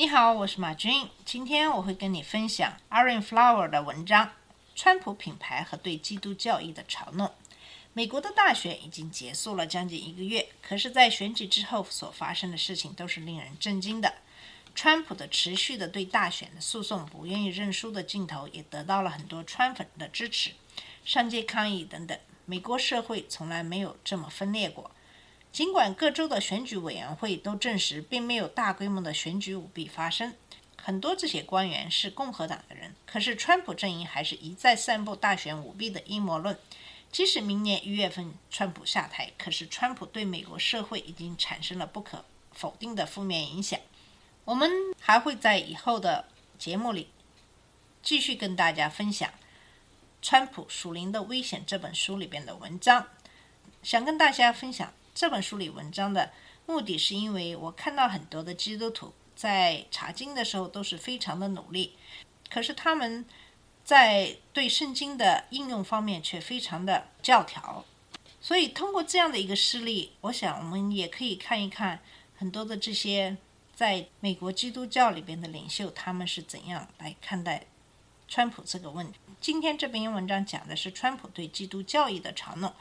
你好，我是马军。今天我会跟你分享 Aaron Flower 的文章《川普品牌和对基督教义的嘲弄》。美国的大选已经结束了将近一个月，可是，在选举之后所发生的事情都是令人震惊的。川普的持续的对大选的诉讼、不愿意认输的镜头，也得到了很多川粉的支持，上街抗议等等。美国社会从来没有这么分裂过。尽管各州的选举委员会都证实并没有大规模的选举舞弊发生，很多这些官员是共和党的人，可是川普阵营还是一再散布大选舞弊的阴谋论。即使明年一月份川普下台，可是川普对美国社会已经产生了不可否定的负面影响。我们还会在以后的节目里继续跟大家分享《川普属灵的危险》这本书里边的文章，想跟大家分享。这本书里文章的目的是因为我看到很多的基督徒在查经的时候都是非常的努力，可是他们在对圣经的应用方面却非常的教条。所以通过这样的一个事例，我想我们也可以看一看很多的这些在美国基督教里边的领袖，他们是怎样来看待川普这个问题。今天这篇文章讲的是川普对基督教义的嘲弄。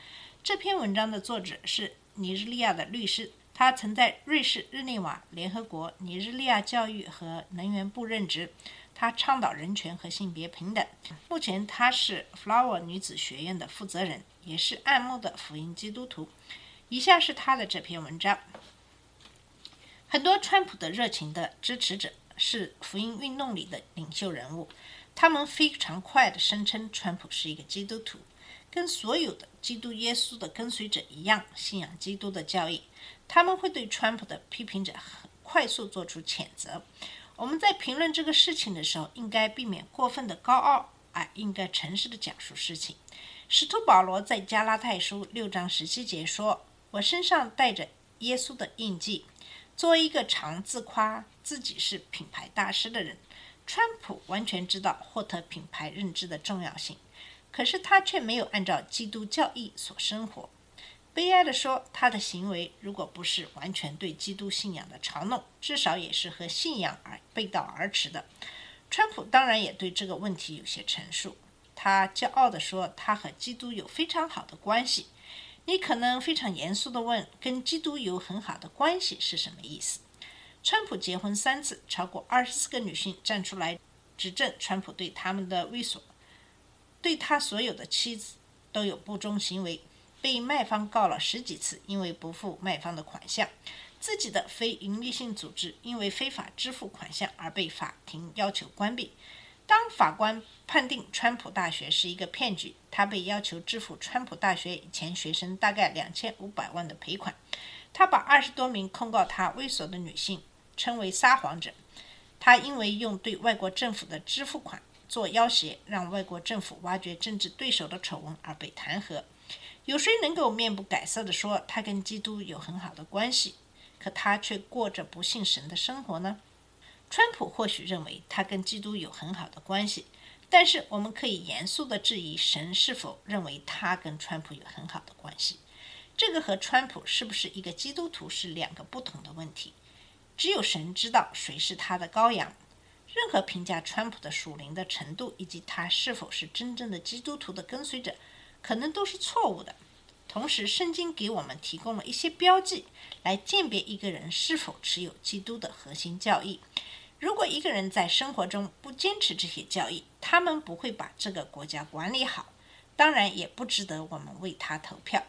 这篇文章的作者是尼日利亚的律师，他曾在瑞士日内瓦联合国尼日利亚教育和能源部任职。他倡导人权和性别平等。目前他是 Flower 女子学院的负责人，也是爱慕的福音基督徒。以下是他的这篇文章。很多川普的热情的支持者是福音运动里的领袖人物，他们非常快地声称川普是一个基督徒。跟所有的基督耶稣的跟随者一样，信仰基督的教义，他们会对川普的批评者很快速做出谴责。我们在评论这个事情的时候，应该避免过分的高傲，啊，应该诚实的讲述事情。使徒保罗在加拉太书六章十七节说：“我身上带着耶稣的印记。”作为一个常自夸自己是品牌大师的人，川普完全知道获得品牌认知的重要性。可是他却没有按照基督教义所生活。悲哀地说，他的行为如果不是完全对基督信仰的嘲弄，至少也是和信仰而背道而驰的。川普当然也对这个问题有些陈述。他骄傲地说，他和基督有非常好的关系。你可能非常严肃地问，跟基督有很好的关系是什么意思？川普结婚三次，超过二十四个女性站出来指证川普对他们的猥琐。对他所有的妻子都有不忠行为，被卖方告了十几次，因为不付卖方的款项；自己的非营利性组织因为非法支付款项而被法庭要求关闭。当法官判定川普大学是一个骗局，他被要求支付川普大学以前学生大概两千五百万的赔款。他把二十多名控告他猥琐的女性称为撒谎者。他因为用对外国政府的支付款。做要挟，让外国政府挖掘政治对手的丑闻而被弹劾。有谁能够面不改色地说他跟基督有很好的关系，可他却过着不信神的生活呢？川普或许认为他跟基督有很好的关系，但是我们可以严肃地质疑神是否认为他跟川普有很好的关系。这个和川普是不是一个基督徒是两个不同的问题。只有神知道谁是他的羔羊。任何评价川普的属灵的程度，以及他是否是真正的基督徒的跟随者，可能都是错误的。同时，圣经给我们提供了一些标记，来鉴别一个人是否持有基督的核心教义。如果一个人在生活中不坚持这些教义，他们不会把这个国家管理好，当然也不值得我们为他投票。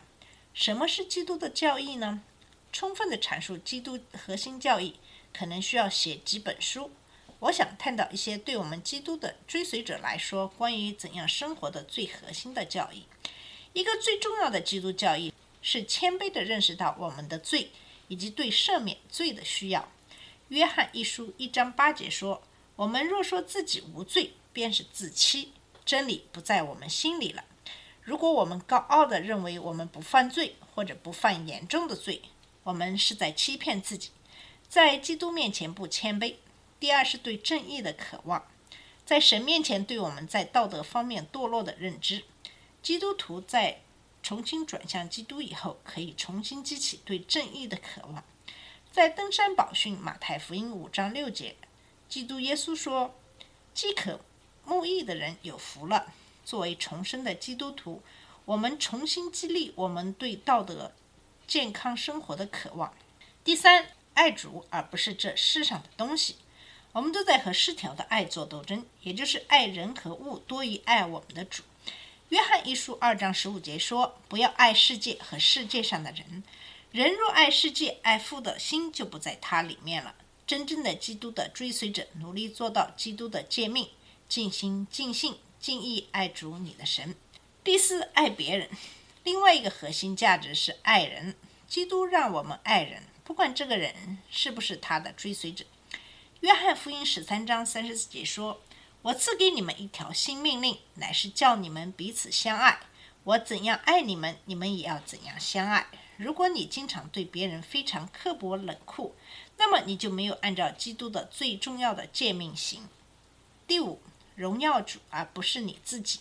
什么是基督的教义呢？充分的阐述基督核心教义，可能需要写几本书。我想探讨一些对我们基督的追随者来说，关于怎样生活的最核心的教义。一个最重要的基督教义是谦卑地认识到我们的罪，以及对赦免罪的需要。约翰一书一章八节说：“我们若说自己无罪，便是自欺，真理不在我们心里了。如果我们高傲地认为我们不犯罪或者不犯严重的罪，我们是在欺骗自己，在基督面前不谦卑。第二是对正义的渴望，在神面前对我们在道德方面堕落的认知。基督徒在重新转向基督以后，可以重新激起对正义的渴望。在登山宝训马太福音五章六节，基督耶稣说：“饥渴慕义的人有福了。”作为重生的基督徒，我们重新激励我们对道德、健康生活的渴望。第三，爱主而不是这世上的东西。我们都在和失调的爱做斗争，也就是爱人和物多于爱我们的主。约翰一书二章十五节说：“不要爱世界和世界上的人。人若爱世界，爱父的心就不在他里面了。”真正的基督的追随者，努力做到基督的诫命，尽心尽性。尽意爱主你的神。第四，爱别人。另外一个核心价值是爱人。基督让我们爱人，不管这个人是不是他的追随者。约翰福音十三章三十四节说：“我赐给你们一条新命令，乃是叫你们彼此相爱。我怎样爱你们，你们也要怎样相爱。如果你经常对别人非常刻薄冷酷，那么你就没有按照基督的最重要的诫命行。”第五。荣耀主，而不是你自己。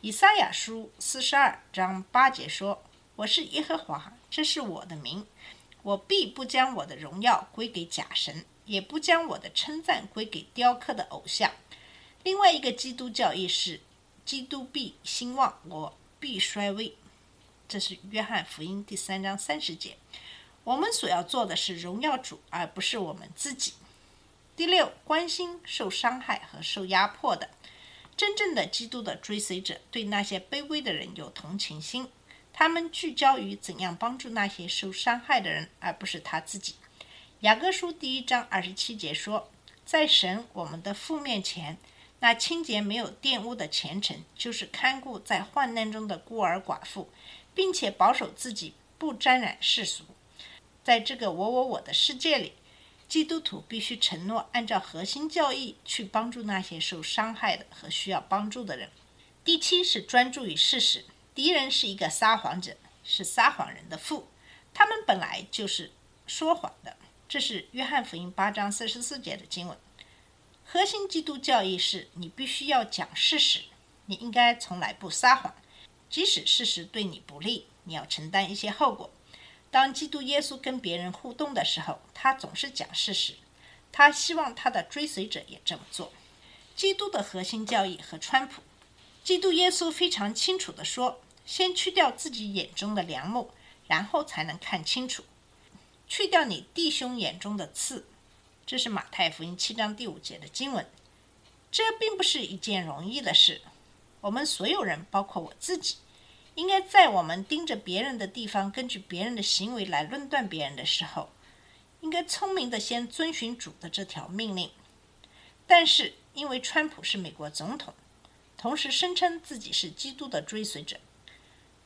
以赛亚书四十二章八节说：“我是耶和华，这是我的名，我必不将我的荣耀归给假神，也不将我的称赞归给雕刻的偶像。”另外一个基督教义是：基督必兴旺，我必衰微。这是约翰福音第三章三十节。我们所要做的是荣耀主，而不是我们自己。第六，关心受伤害和受压迫的真正的基督的追随者，对那些卑微的人有同情心。他们聚焦于怎样帮助那些受伤害的人，而不是他自己。雅各书第一章二十七节说：“在神我们的父面前，那清洁没有玷污的虔诚，就是看顾在患难中的孤儿寡妇，并且保守自己不沾染世俗。”在这个我我我的世界里。基督徒必须承诺按照核心教义去帮助那些受伤害的和需要帮助的人。第七是专注于事实。敌人是一个撒谎者，是撒谎人的父。他们本来就是说谎的。这是约翰福音八章四十四节的经文。核心基督教义是你必须要讲事实，你应该从来不撒谎，即使事实对你不利，你要承担一些后果。当基督耶稣跟别人互动的时候，他总是讲事实。他希望他的追随者也这么做。基督的核心教义和川普，基督耶稣非常清楚地说：“先去掉自己眼中的梁木，然后才能看清楚。去掉你弟兄眼中的刺。”这是马太福音七章第五节的经文。这并不是一件容易的事。我们所有人，包括我自己。应该在我们盯着别人的地方，根据别人的行为来论断别人的时候，应该聪明的先遵循主的这条命令。但是，因为川普是美国总统，同时声称自己是基督的追随者，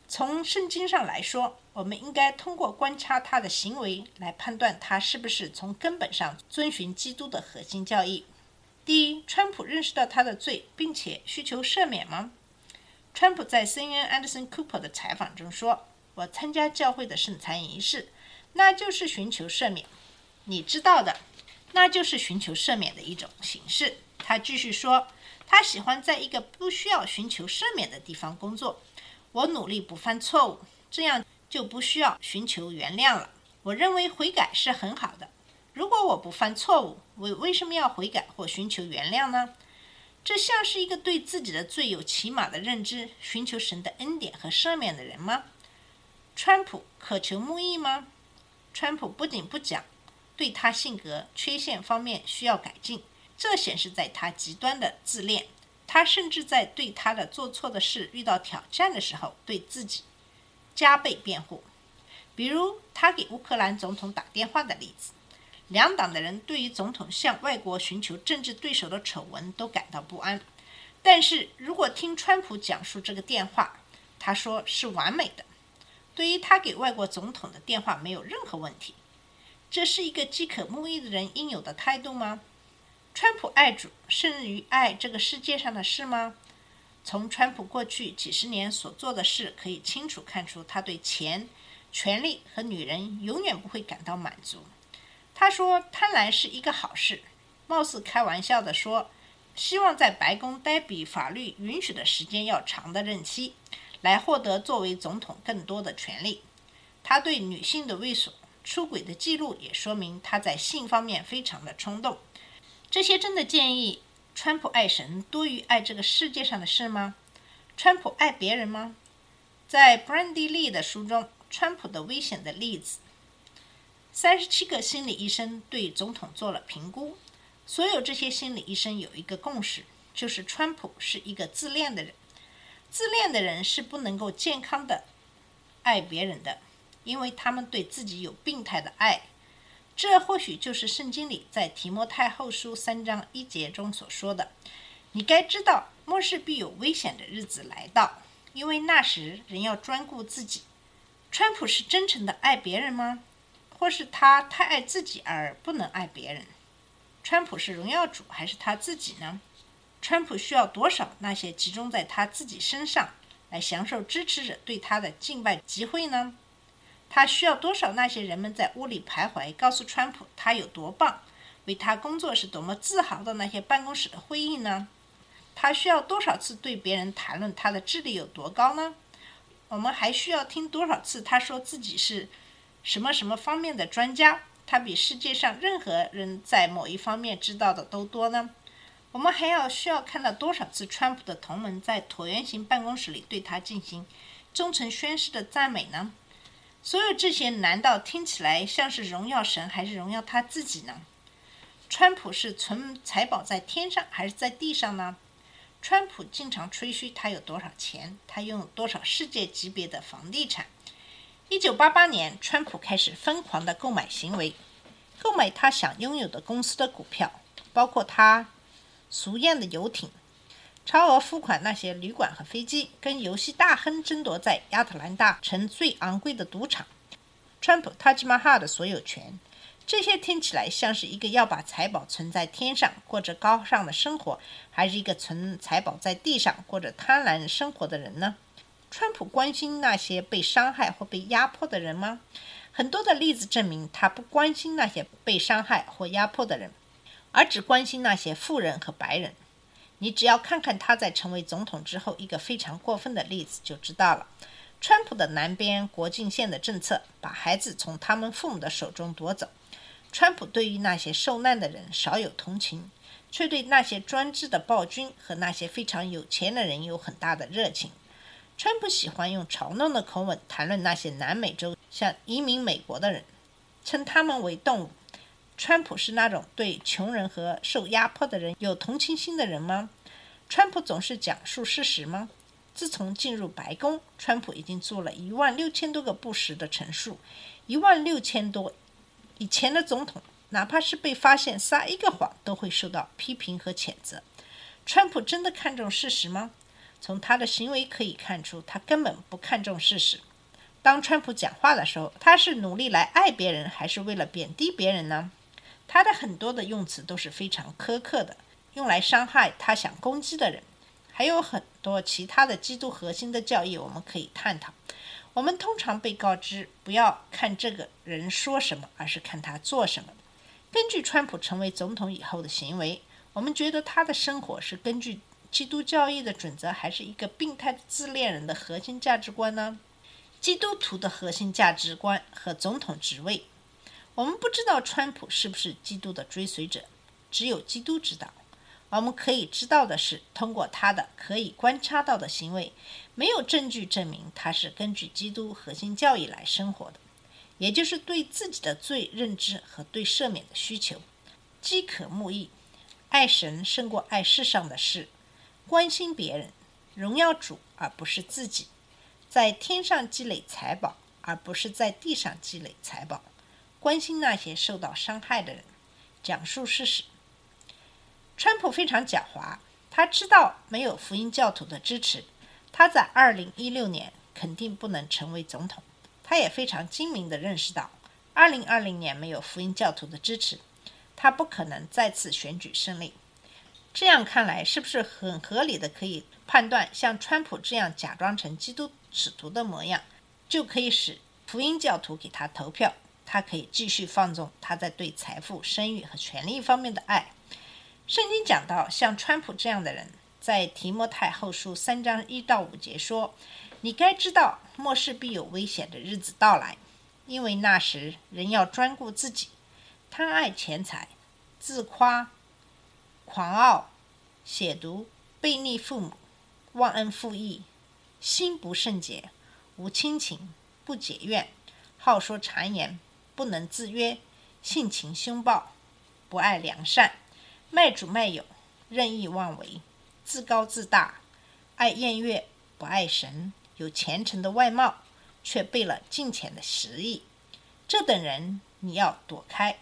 从圣经上来说，我们应该通过观察他的行为来判断他是不是从根本上遵循基督的核心教义。第一，川普认识到他的罪，并且需求赦免吗？川普在 CNN Anderson Cooper 的采访中说：“我参加教会的圣餐仪式，那就是寻求赦免。你知道的，那就是寻求赦免的一种形式。”他继续说：“他喜欢在一个不需要寻求赦免的地方工作。我努力不犯错误，这样就不需要寻求原谅了。我认为悔改是很好的。如果我不犯错误，我为什么要悔改或寻求原谅呢？”这像是一个对自己的罪有起码的认知、寻求神的恩典和赦免的人吗？川普渴求木易吗？川普不仅不讲，对他性格缺陷方面需要改进，这显示在他极端的自恋。他甚至在对他的做错的事遇到挑战的时候，对自己加倍辩护。比如他给乌克兰总统打电话的例子。两党的人对于总统向外国寻求政治对手的丑闻都感到不安，但是如果听川普讲述这个电话，他说是完美的。对于他给外国总统的电话没有任何问题，这是一个饥渴慕义的人应有的态度吗？川普爱主胜于爱这个世界上的事吗？从川普过去几十年所做的事，可以清楚看出他对钱、权力和女人永远不会感到满足。他说：“贪婪是一个好事。”貌似开玩笑地说：“希望在白宫待比法律允许的时间要长的任期，来获得作为总统更多的权利。”他对女性的猥琐、出轨的记录也说明他在性方面非常的冲动。这些真的建议川普爱神多于爱这个世界上的事吗？川普爱别人吗？在 Brandy Lee 的书中，《川普的危险的例子》，三十七个心理医生对总统做了评估。所有这些心理医生有一个共识，就是川普是一个自恋的人。自恋的人是不能够健康的爱别人的，因为他们对自己有病态的爱。这或许就是圣经里在提摩太后书三章一节中所说的：“你该知道，末世必有危险的日子来到，因为那时人要专顾自己。”川普是真诚的爱别人吗？或是他太爱自己而不能爱别人？川普是荣耀主还是他自己呢？川普需要多少那些集中在他自己身上来享受支持者对他的敬拜集会呢？他需要多少那些人们在屋里徘徊，告诉川普他有多棒，为他工作是多么自豪的那些办公室的会议呢？他需要多少次对别人谈论他的智力有多高呢？我们还需要听多少次他说自己是什么什么方面的专家？他比世界上任何人在某一方面知道的都多呢。我们还要需要看到多少次川普的同门在椭圆形办公室里对他进行忠诚宣誓的赞美呢？所有这些难道听起来像是荣耀神，还是荣耀他自己呢？川普是存财宝在天上，还是在地上呢？川普经常吹嘘他有多少钱，他拥有多少世界级别的房地产。一九八八年，川普开始疯狂的购买行为，购买他想拥有的公司的股票，包括他俗艳的游艇，超额付款那些旅馆和飞机，跟游戏大亨争夺在亚特兰大城最昂贵的赌场，川普塔吉马哈的所有权。这些听起来像是一个要把财宝存在天上，过着高尚的生活，还是一个存财宝在地上，过着贪婪生活的人呢？川普关心那些被伤害或被压迫的人吗？很多的例子证明，他不关心那些被伤害或压迫的人，而只关心那些富人和白人。你只要看看他在成为总统之后一个非常过分的例子，就知道了。川普的南边国境线的政策把孩子从他们父母的手中夺走。川普对于那些受难的人少有同情，却对那些专制的暴君和那些非常有钱的人有很大的热情。川普喜欢用嘲弄的口吻谈论那些南美洲想移民美国的人，称他们为动物。川普是那种对穷人和受压迫的人有同情心的人吗？川普总是讲述事实吗？自从进入白宫，川普已经做了一万六千多个不实的陈述，一万六千多。以前的总统，哪怕是被发现撒一个谎，都会受到批评和谴责。川普真的看重事实吗？从他的行为可以看出，他根本不看重事实。当川普讲话的时候，他是努力来爱别人，还是为了贬低别人呢？他的很多的用词都是非常苛刻的，用来伤害他想攻击的人。还有很多其他的基督核心的教义，我们可以探讨。我们通常被告知不要看这个人说什么，而是看他做什么。根据川普成为总统以后的行为，我们觉得他的生活是根据。基督教义的准则还是一个病态的自恋人的核心价值观呢？基督徒的核心价值观和总统职位，我们不知道川普是不是基督的追随者，只有基督知道。我们可以知道的是，通过他的可以观察到的行为，没有证据证明他是根据基督核心教义来生活的，也就是对自己的罪认知和对赦免的需求，饥渴慕义，爱神胜过爱世上的事。关心别人，荣耀主而不是自己，在天上积累财宝，而不是在地上积累财宝。关心那些受到伤害的人，讲述事实。川普非常狡猾，他知道没有福音教徒的支持，他在二零一六年肯定不能成为总统。他也非常精明地认识到，二零二零年没有福音教徒的支持，他不可能再次选举胜利。这样看来，是不是很合理的可以判断，像川普这样假装成基督使徒的模样，就可以使福音教徒给他投票？他可以继续放纵他在对财富、声誉和权力方面的爱。圣经讲到，像川普这样的人，在提摩太后书三章一到五节说：“你该知道，末世必有危险的日子到来，因为那时人要专顾自己，贪爱钱财，自夸、狂傲、亵渎、背逆父母，忘恩负义，心不圣洁，无亲情，不解怨，好说谗言。”不能自约，性情凶暴，不爱良善，卖主卖友，任意妄为，自高自大，爱宴乐，不爱神，有虔诚的外貌，却背了金钱的实意。这等人你要躲开。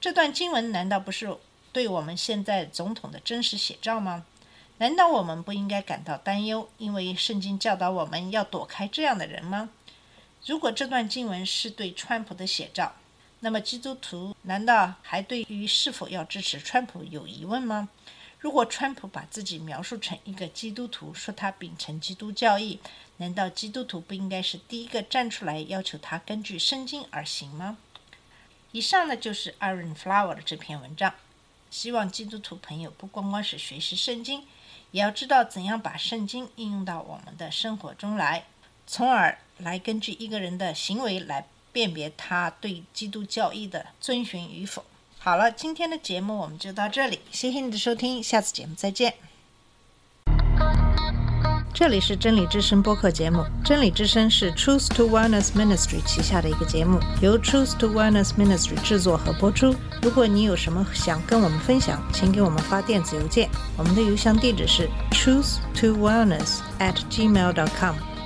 这段经文难道不是对我们现在总统的真实写照吗？难道我们不应该感到担忧，因为圣经教导我们要躲开这样的人吗？如果这段经文是对川普的写照，那么基督徒难道还对于是否要支持川普有疑问吗？如果川普把自己描述成一个基督徒，说他秉承基督教义，难道基督徒不应该是第一个站出来要求他根据圣经而行吗？以上呢就是 Aaron Flower 的这篇文章。希望基督徒朋友不光光是学习圣经，也要知道怎样把圣经应用到我们的生活中来。从而来根据一个人的行为来辨别他对基督教义的遵循与否。好了，今天的节目我们就到这里，谢谢你的收听，下次节目再见。这里是真理之声播客节目，真理之声是 Truth to Wellness Ministry 旗下的一个节目，由 Truth to Wellness Ministry 制作和播出。如果你有什么想跟我们分享，请给我们发电子邮件，我们的邮箱地址是 truth to wellness at gmail.com。